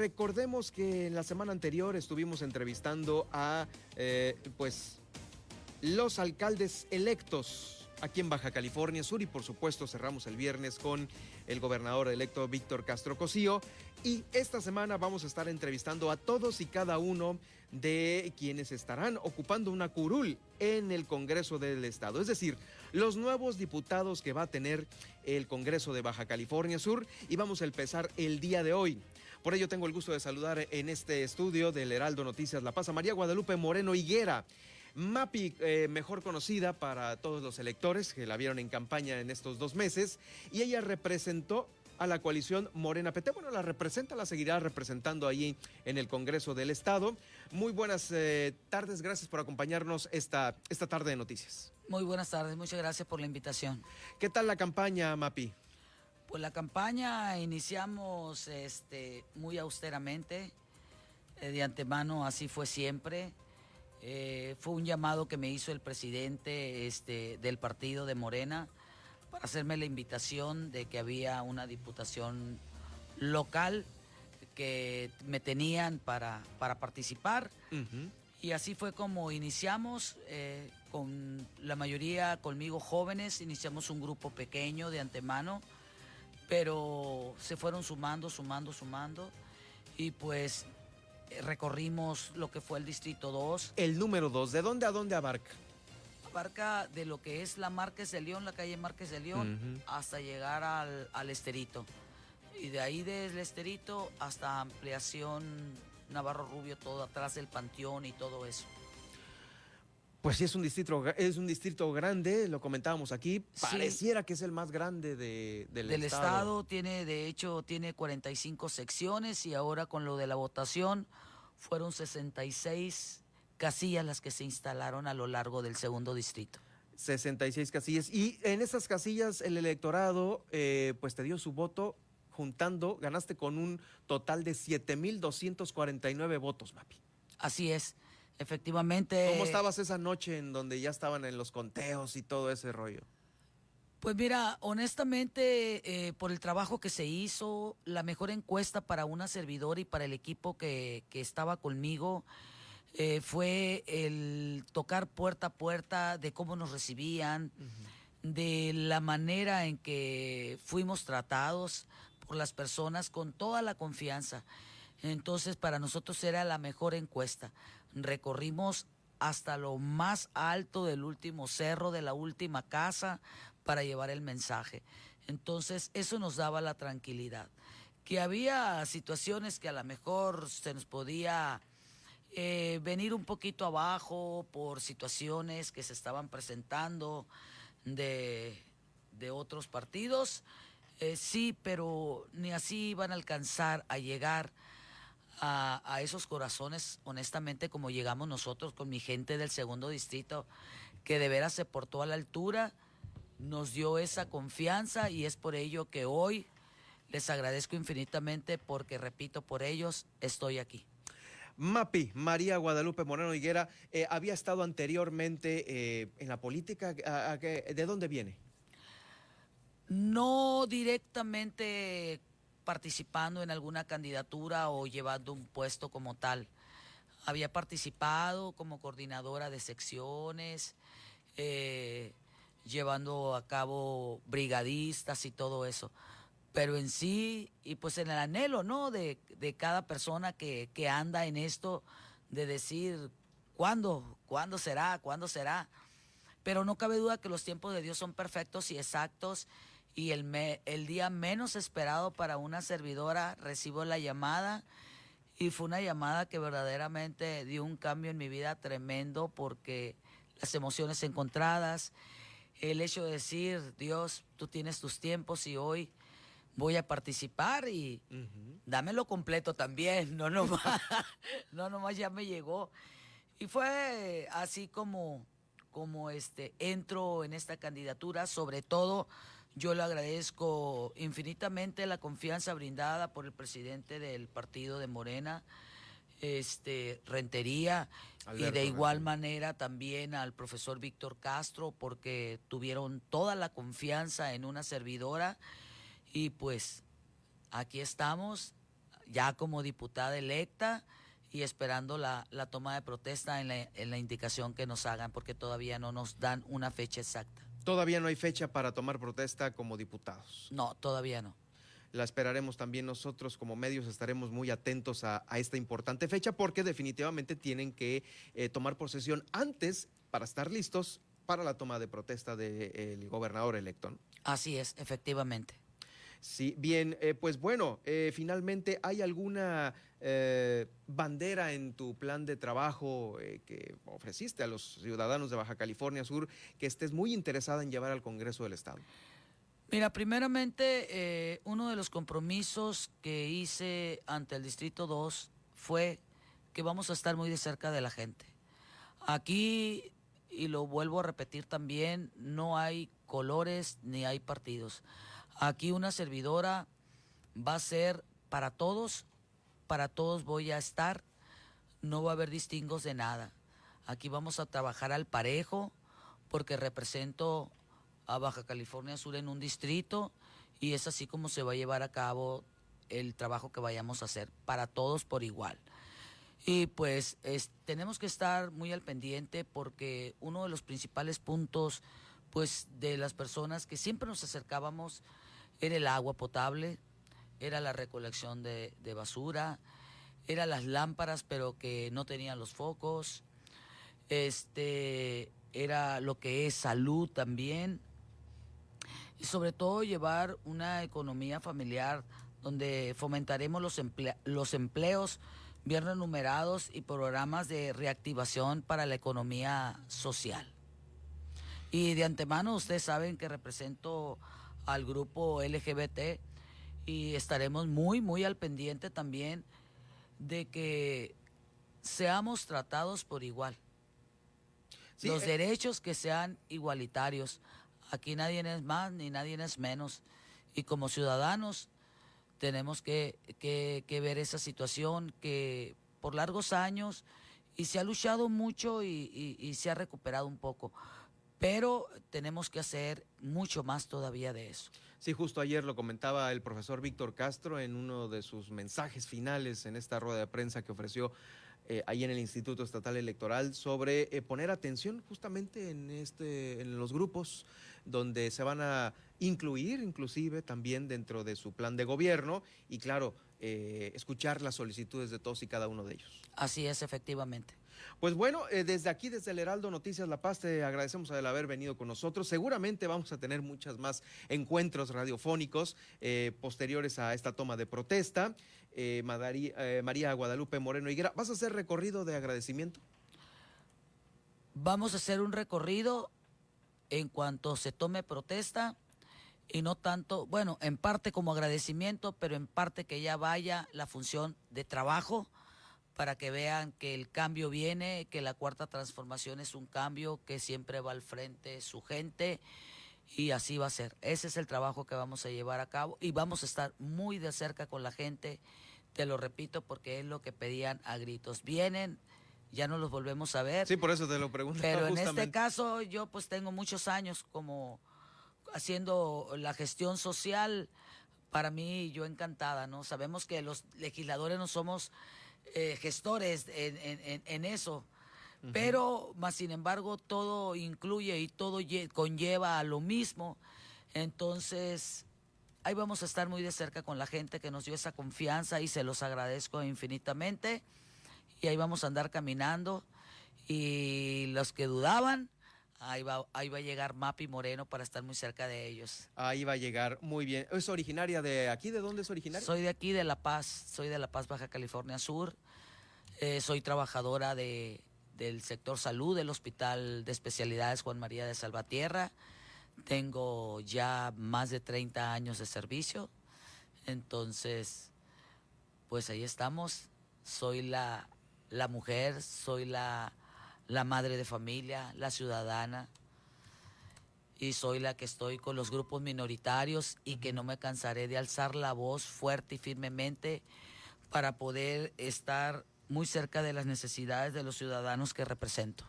recordemos que en la semana anterior estuvimos entrevistando a, eh, pues, los alcaldes electos aquí en Baja California Sur y por supuesto cerramos el viernes con el gobernador electo Víctor Castro Cosío y esta semana vamos a estar entrevistando a todos y cada uno de quienes estarán ocupando una curul en el Congreso del Estado, es decir, los nuevos diputados que va a tener el Congreso de Baja California Sur y vamos a empezar el día de hoy. Por ello tengo el gusto de saludar en este estudio del Heraldo Noticias La Paz a María Guadalupe Moreno Higuera. Mapi, eh, mejor conocida para todos los electores que la vieron en campaña en estos dos meses, y ella representó a la coalición Morena PT. Bueno, la representa, la seguirá representando allí en el Congreso del Estado. Muy buenas eh, tardes, gracias por acompañarnos esta, esta tarde de noticias. Muy buenas tardes, muchas gracias por la invitación. ¿Qué tal la campaña, Mapi? Pues la campaña iniciamos este, muy austeramente, eh, de antemano así fue siempre. Eh, fue un llamado que me hizo el presidente este, del partido de Morena para hacerme la invitación de que había una diputación local que me tenían para, para participar. Y así fue como iniciamos, eh, con la mayoría conmigo jóvenes, iniciamos un grupo pequeño de antemano, pero se fueron sumando, sumando, sumando. Y pues recorrimos lo que fue el Distrito 2. El número 2, ¿de dónde a dónde abarca? Abarca de lo que es la Márquez de León, la calle Márquez de León, hasta llegar al, al, Esterito. Y de ahí del Esterito hasta ampliación Navarro Rubio, todo atrás del Panteón y todo eso. Pues sí, es un distrito, es un distrito grande, lo comentábamos aquí. Pareciera que es el más grande de, del, del estado. Tiene, de hecho, tiene 45 secciones y ahora con lo de la votación fueron 66 casillas las que se instalaron a lo largo del segundo distrito. 66 casillas. Y en esas casillas el electorado eh, pues te dio su voto juntando, ganaste con un total de 7.249 votos, Mapi. Así es. Efectivamente. ¿Cómo estabas esa noche en donde ya estaban en los conteos y todo ese rollo? Pues mira, honestamente, eh, por el trabajo que se hizo, la mejor encuesta para una servidora y para el equipo que, que estaba conmigo eh, fue el tocar puerta a puerta de cómo nos recibían, de la manera en que fuimos tratados por las personas con toda la confianza. Entonces, para nosotros era la mejor encuesta recorrimos hasta lo más alto del último cerro, de la última casa, para llevar el mensaje. Entonces, eso nos daba la tranquilidad. Que había situaciones que a lo mejor se nos podía eh, venir un poquito abajo por situaciones que se estaban presentando de, de otros partidos, eh, sí, pero ni así iban a alcanzar a llegar a, esos corazones, honestamente, como llegamos nosotros con mi gente del segundo distrito, que de veras se portó a la altura, nos dio esa confianza y es por ello que hoy les agradezco infinitamente porque, repito, por ellos estoy aquí. Mapi, María Guadalupe Moreno Higuera, eh, había estado anteriormente eh, en la política. ¿De dónde viene? No directamente participando en alguna candidatura o llevando un puesto como tal. Había participado como coordinadora de secciones, eh, llevando a cabo brigadistas y todo eso. Pero en sí, y pues en el anhelo, ¿no? De, de cada persona que, que anda en esto, de decir, ¿cuándo? ¿Cuándo será? ¿Cuándo será? Pero no cabe duda que los tiempos de Dios son perfectos y exactos y el, el día menos esperado para una servidora recibo la llamada y fue una llamada que verdaderamente dio un cambio en mi vida tremendo porque las emociones encontradas, el hecho de decir, Dios, tú tienes tus tiempos y hoy voy a participar y dámelo completo también, no nomás, no nomás ya me llegó. Y fue así como, como este, entro en esta candidatura, sobre todo yo le agradezco infinitamente la confianza brindada por el presidente del partido de Morena, este Rentería, y de igual manera también al profesor Víctor Castro, porque tuvieron toda la confianza en una servidora y pues aquí estamos. ya como diputada electa y esperando la, la toma de protesta en la, en la indicación que nos hagan, porque todavía no nos dan una fecha exacta. Todavía no hay fecha para tomar protesta como diputados. No, todavía no. La esperaremos también nosotros como medios, estaremos muy atentos a, a esta importante fecha porque definitivamente tienen que eh, tomar posesión antes para estar listos para la toma de protesta del gobernador electo. ¿no? Así es, efectivamente. Sí, bien, eh, pues bueno, eh, finalmente, ¿hay alguna eh, bandera en tu plan de trabajo que ofreciste a los ciudadanos de Baja California Sur que estés muy interesada en llevar al Congreso del Estado? Mira, primeramente, uno de los compromisos que hice ante el Distrito 2 fue que vamos a estar muy de cerca de la gente. Aquí, y lo vuelvo a repetir también, no hay colores ni hay partidos. Aquí una servidora va a ser para todos, para todos voy a estar, no va a haber distingos de nada. Aquí vamos a trabajar al parejo porque represento a Baja California Sur en un distrito y es así como se va a llevar a cabo el trabajo que vayamos a hacer para todos por igual. Y pues es, tenemos que estar muy al pendiente porque uno de los principales puntos pues de las personas que siempre nos acercábamos era el agua potable, era la recolección de, basura, era las lámparas pero que no tenían los focos, este era lo que es salud también y sobre todo llevar una economía familiar donde fomentaremos los, los empleos bien renumerados y programas de reactivación para la economía social. Y de antemano ustedes saben que represento al grupo LGBT y estaremos muy, muy al pendiente también de que seamos tratados por igual. Sí, los eh... derechos que sean igualitarios. Aquí nadie es más ni nadie es menos. Y como ciudadanos tenemos que, que, que, ver esa situación que por largos años y se ha luchado mucho y, y, y se ha recuperado un poco. Pero tenemos que hacer mucho más todavía de eso. Sí, justo ayer lo comentaba el profesor Víctor Castro en uno de sus mensajes finales en esta rueda de prensa que ofreció eh, ahí en el Instituto Estatal Electoral sobre eh, poner atención justamente en, este, en los grupos donde se van a incluir inclusive también dentro de su plan de gobierno y claro, eh, escuchar las solicitudes de todos y cada uno de ellos. Así es, efectivamente. Pues bueno, eh, desde aquí, desde el Heraldo Noticias La Paz, te agradecemos el haber venido con nosotros. Seguramente vamos a tener muchas más encuentros radiofónicos eh, posteriores a esta toma de protesta. Eh, María Guadalupe Moreno Higuera, ¿vas a hacer recorrido de agradecimiento? Vamos a hacer un recorrido en cuanto se tome protesta y no tanto, bueno, en parte como agradecimiento, pero en parte que ya vaya la función de trabajo para que vean que el cambio viene, que la cuarta transformación es un cambio que siempre va al frente su gente y así va a ser. Ese es el trabajo que vamos a llevar a cabo y vamos a estar muy de cerca con la gente, te lo repito porque es lo que pedían a gritos. Vienen, ya no los volvemos a ver. Sí, por eso te lo pregunto. Pero en este caso yo pues tengo muchos años como haciendo la gestión social. Para mí yo encantada, ¿no? Sabemos que los legisladores no somos eh, gestores en, en, en eso. Uh -huh. Pero, más sin embargo, todo incluye y todo conlleva a lo mismo. Entonces, ahí vamos a estar muy de cerca con la gente que nos dio esa confianza y se los agradezco infinitamente. Y ahí vamos a andar caminando. Y los que dudaban, Ahí va, ahí va a llegar Mapi Moreno para estar muy cerca de ellos. Ahí va a llegar, muy bien. ¿Es originaria de aquí? ¿De dónde es originaria? Soy de aquí, de La Paz. Soy de La Paz, Baja California Sur. Eh, soy trabajadora de, del sector salud del Hospital de Especialidades Juan María de Salvatierra. Tengo ya más de 30 años de servicio. Entonces, pues ahí estamos. Soy la, la mujer, soy la la madre de familia, la ciudadana, y soy la que estoy con los grupos minoritarios y que no me cansaré de alzar la voz fuerte y firmemente para poder estar muy cerca de las necesidades de los ciudadanos que represento.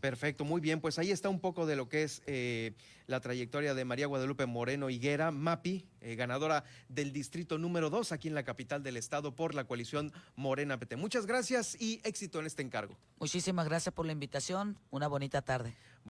Perfecto, muy bien. Pues ahí está un poco de lo que es eh, la trayectoria de María Guadalupe Moreno Higuera, MAPI, eh, ganadora del distrito número 2 aquí en la capital del estado por la coalición Morena PT. Muchas gracias y éxito en este encargo. Muchísimas gracias por la invitación. Una bonita tarde.